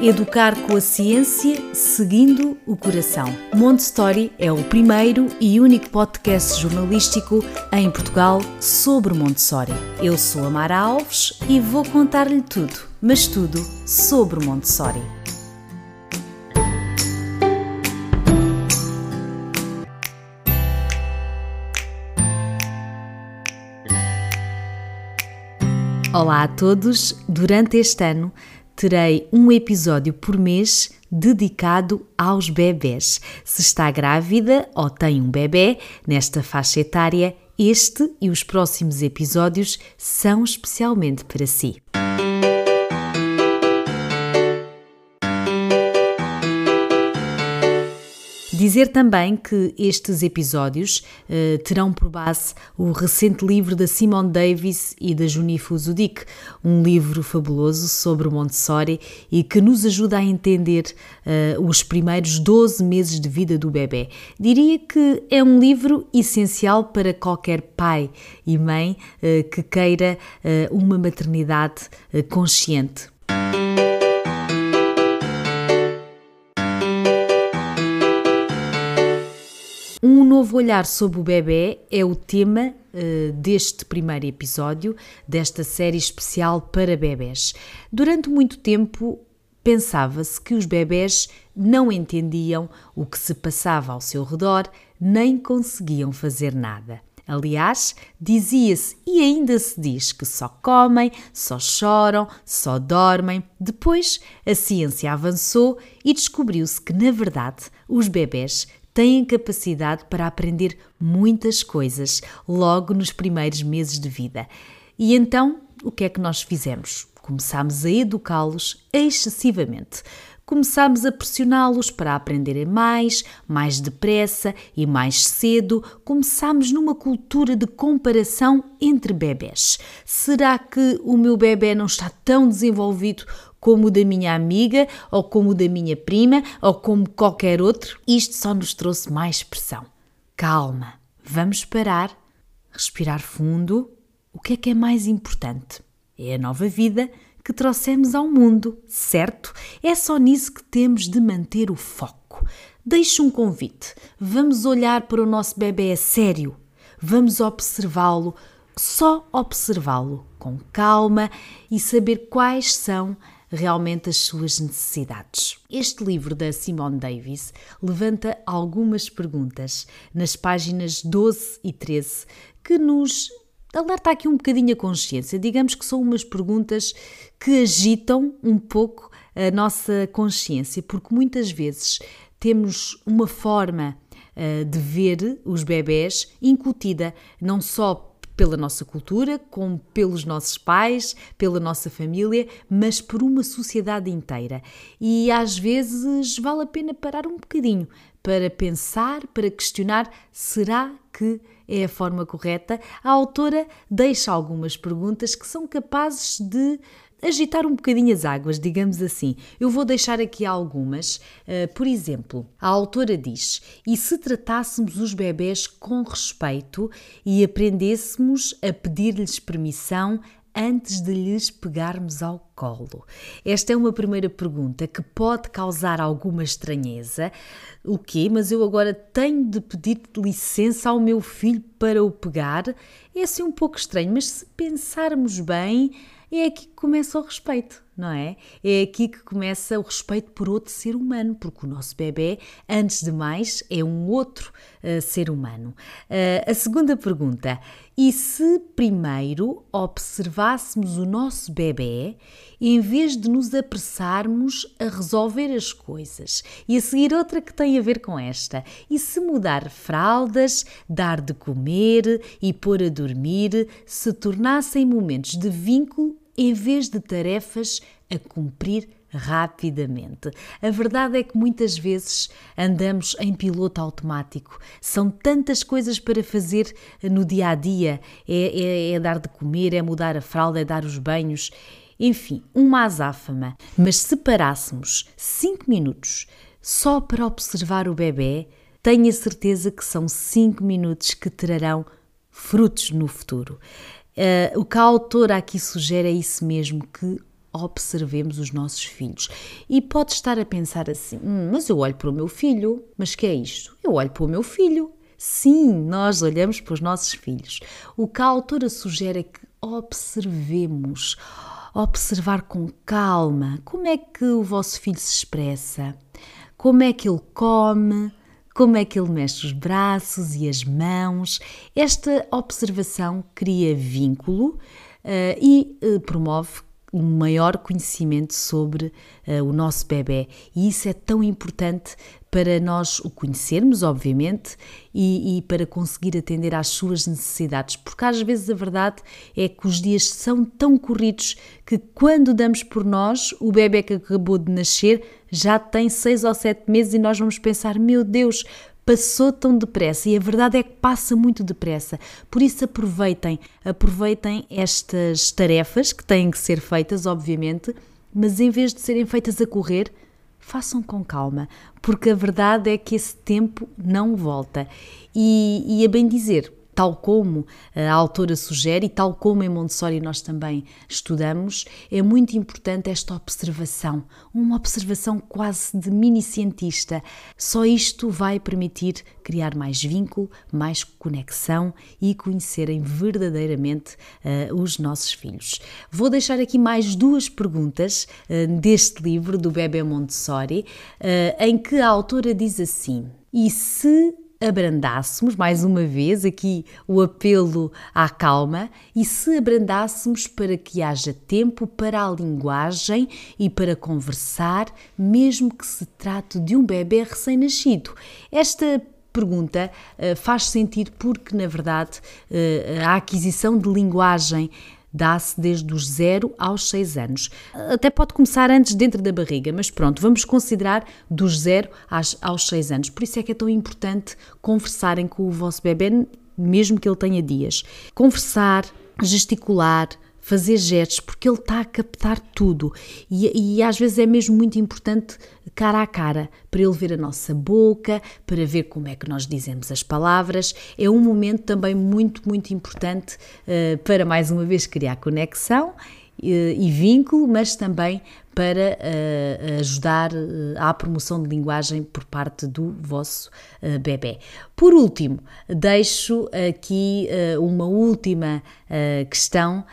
Educar com a ciência, seguindo o coração. Montessori é o primeiro e único podcast jornalístico em Portugal sobre Montessori. Eu sou a Mara Alves e vou contar-lhe tudo, mas tudo sobre Montessori. Olá a todos! Durante este ano terei um episódio por mês dedicado aos bebés. Se está grávida ou tem um bebê nesta faixa etária, este e os próximos episódios são especialmente para si. Dizer também que estes episódios uh, terão por base o recente livro da Simone Davis e da Junifu Zudik, um livro fabuloso sobre Montessori e que nos ajuda a entender uh, os primeiros 12 meses de vida do bebê. Diria que é um livro essencial para qualquer pai e mãe uh, que queira uma maternidade consciente. Novo olhar sobre o bebê é o tema uh, deste primeiro episódio desta série especial para bebés. Durante muito tempo pensava-se que os bebés não entendiam o que se passava ao seu redor, nem conseguiam fazer nada. Aliás, dizia-se e ainda se diz que só comem, só choram, só dormem. Depois, a ciência avançou e descobriu-se que, na verdade, os bebés têm capacidade para aprender muitas coisas logo nos primeiros meses de vida. E então, o que é que nós fizemos? Começámos a educá-los excessivamente. Começámos a pressioná-los para aprenderem mais, mais depressa e mais cedo. Começámos numa cultura de comparação entre bebés. Será que o meu bebê não está tão desenvolvido como o da minha amiga, ou como o da minha prima, ou como qualquer outro, isto só nos trouxe mais pressão. Calma, vamos parar, respirar fundo. O que é que é mais importante? É a nova vida que trouxemos ao mundo, certo? É só nisso que temos de manter o foco. Deixe um convite. Vamos olhar para o nosso bebê a sério. Vamos observá-lo, só observá-lo com calma e saber quais são realmente as suas necessidades. Este livro da Simone Davis levanta algumas perguntas nas páginas 12 e 13 que nos alerta aqui um bocadinho a consciência. Digamos que são umas perguntas que agitam um pouco a nossa consciência, porque muitas vezes temos uma forma uh, de ver os bebés incutida não só pela nossa cultura, como pelos nossos pais, pela nossa família, mas por uma sociedade inteira. E às vezes vale a pena parar um bocadinho para pensar, para questionar: será que é a forma correta? A autora deixa algumas perguntas que são capazes de agitar um bocadinho as águas, digamos assim. Eu vou deixar aqui algumas. Uh, por exemplo, a autora diz: e se tratássemos os bebés com respeito e aprendêssemos a pedir-lhes permissão antes de lhes pegarmos ao colo? Esta é uma primeira pergunta que pode causar alguma estranheza. O quê? Mas eu agora tenho de pedir licença ao meu filho para o pegar? É assim um pouco estranho, mas se pensarmos bem é aqui que começa o respeito, não é? É aqui que começa o respeito por outro ser humano, porque o nosso bebê, antes de mais, é um outro uh, ser humano. Uh, a segunda pergunta: e se primeiro observássemos o nosso bebê em vez de nos apressarmos a resolver as coisas? E a seguir, outra que tem a ver com esta: e se mudar fraldas, dar de comer e pôr a dormir se tornassem momentos de vínculo em vez de tarefas a cumprir rapidamente. A verdade é que muitas vezes andamos em piloto automático. São tantas coisas para fazer no dia a dia: é, é, é dar de comer, é mudar a fralda, é dar os banhos. Enfim, uma azáfama. Mas se parássemos 5 minutos só para observar o bebê, tenho a certeza que são 5 minutos que trarão frutos no futuro. Uh, o que a autora aqui sugere é isso mesmo, que observemos os nossos filhos. E pode estar a pensar assim: hum, mas eu olho para o meu filho, mas que é isto? Eu olho para o meu filho. Sim, nós olhamos para os nossos filhos. O que a autora sugere é que observemos, observar com calma como é que o vosso filho se expressa, como é que ele come, como é que ele mexe os braços e as mãos. Esta observação cria vínculo uh, e uh, promove um maior conhecimento sobre uh, o nosso bebê. E isso é tão importante para nós o conhecermos, obviamente, e, e, para conseguir atender às suas necessidades, porque às vezes a verdade é que os dias são tão corridos que quando damos por nós, o bebê que acabou de nascer já tem seis ou sete meses e nós vamos pensar: meu Deus, passou tão depressa e a verdade é que passa muito depressa. Por isso aproveitem, aproveitem estas tarefas que têm que ser feitas, obviamente, mas em vez de serem feitas a correr, façam com calma, porque a verdade é que esse tempo não volta. E, e a bem dizer, tal como a autora sugere e tal como em Montessori nós também estudamos, é muito importante esta observação, uma observação quase de mini-cientista. Só isto vai permitir criar mais vínculo, mais conexão e conhecerem verdadeiramente uh, os nossos filhos. Vou deixar aqui mais duas perguntas uh, deste livro do Bebê Montessori, uh, em que a autora diz assim: e se abrandássemos, mais uma vez, aqui o apelo à calma, e se abrandássemos para que haja tempo para a linguagem e para conversar, mesmo que se trate de um bebê recém-nascido. Esta pergunta uh, faz sentido porque, na verdade, uh, a aquisição de linguagem dá-se desde os 0 aos 6 anos. Até pode começar antes dentro da barriga, mas pronto, vamos considerar dos 0 aos 6 anos. Por isso é que é tão importante conversarem com o vosso bebê, mesmo que ele tenha dias. Conversar, gesticular, fazer gestos, porque ele está a captar tudo. E, e, às vezes é mesmo muito importante cara a cara, para ele ver a nossa boca, para ver como é que nós dizemos as palavras. É um momento também muito, muito importante uh, para mais uma vez criar conexão e vínculo, mas também para uh, ajudar uh, à promoção de linguagem por parte do vosso uh, bebê. Por último, deixo aqui uma última questão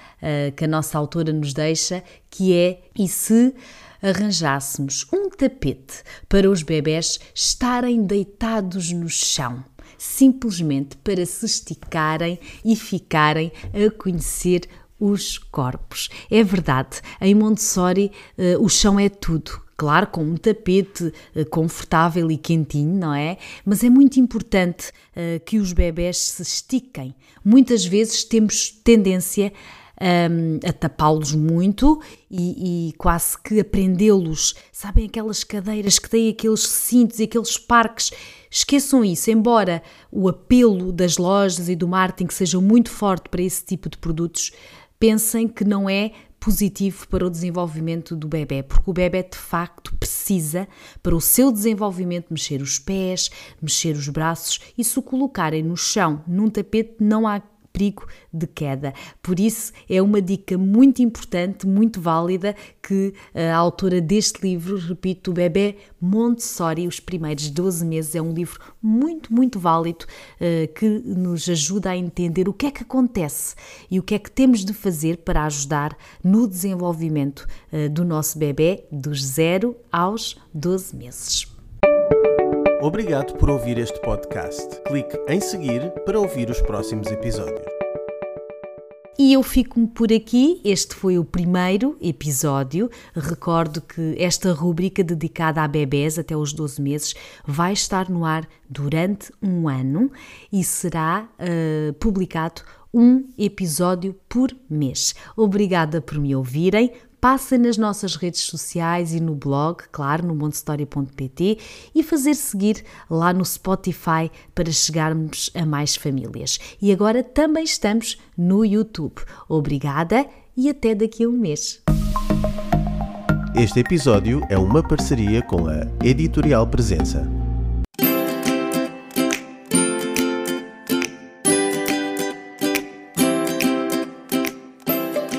que a nossa autora nos deixa, que é e se arranjássemos um tapete para os bebés estarem deitados no chão? simplesmente para se esticarem e ficarem a conhecer os corpos. É verdade, em Montessori uh, o chão é tudo. Claro, com um tapete uh, confortável e quentinho, não é? Mas é muito importante uh, que os bebés se estiquem. Muitas vezes temos tendência um, a tapá-los muito e, e, quase que a prendê-los. Sabem aquelas cadeiras que têm aqueles cintos e aqueles parques? Esqueçam isso, embora o apelo das lojas e do marketing seja muito forte para esse tipo de produtos, pensem que não é positivo para o desenvolvimento do bebê, porque o bebê de facto precisa, para o seu desenvolvimento, mexer os pés, mexer os braços e se o colocarem no chão, num tapete, não há perigo de queda. Por isso, é uma dica muito importante, muito válida, que a autora deste livro, repito, o Bebê Montessori, os primeiros 12 meses, é um livro muito, muito válido eh, que nos ajuda a entender o que é que acontece e o que é que temos de fazer para ajudar no desenvolvimento eh, do nosso bebê dos 0 aos 12 meses. Obrigado por ouvir este podcast. Clique em seguir para ouvir os próximos episódios. E eu fico-me por aqui. Este foi o primeiro episódio. Recordo que esta rúbrica dedicada a bebés até os 12 meses vai estar no ar durante um ano e será uh, publicado um episódio por mês. Obrigada por me ouvirem passa nas nossas redes sociais e no blog, claro, no montestoria.pt e fazer seguir lá no Spotify para chegarmos a mais famílias. E agora também estamos no YouTube. Obrigada e até daqui a um mês. Este episódio é uma parceria com a Editorial Presença.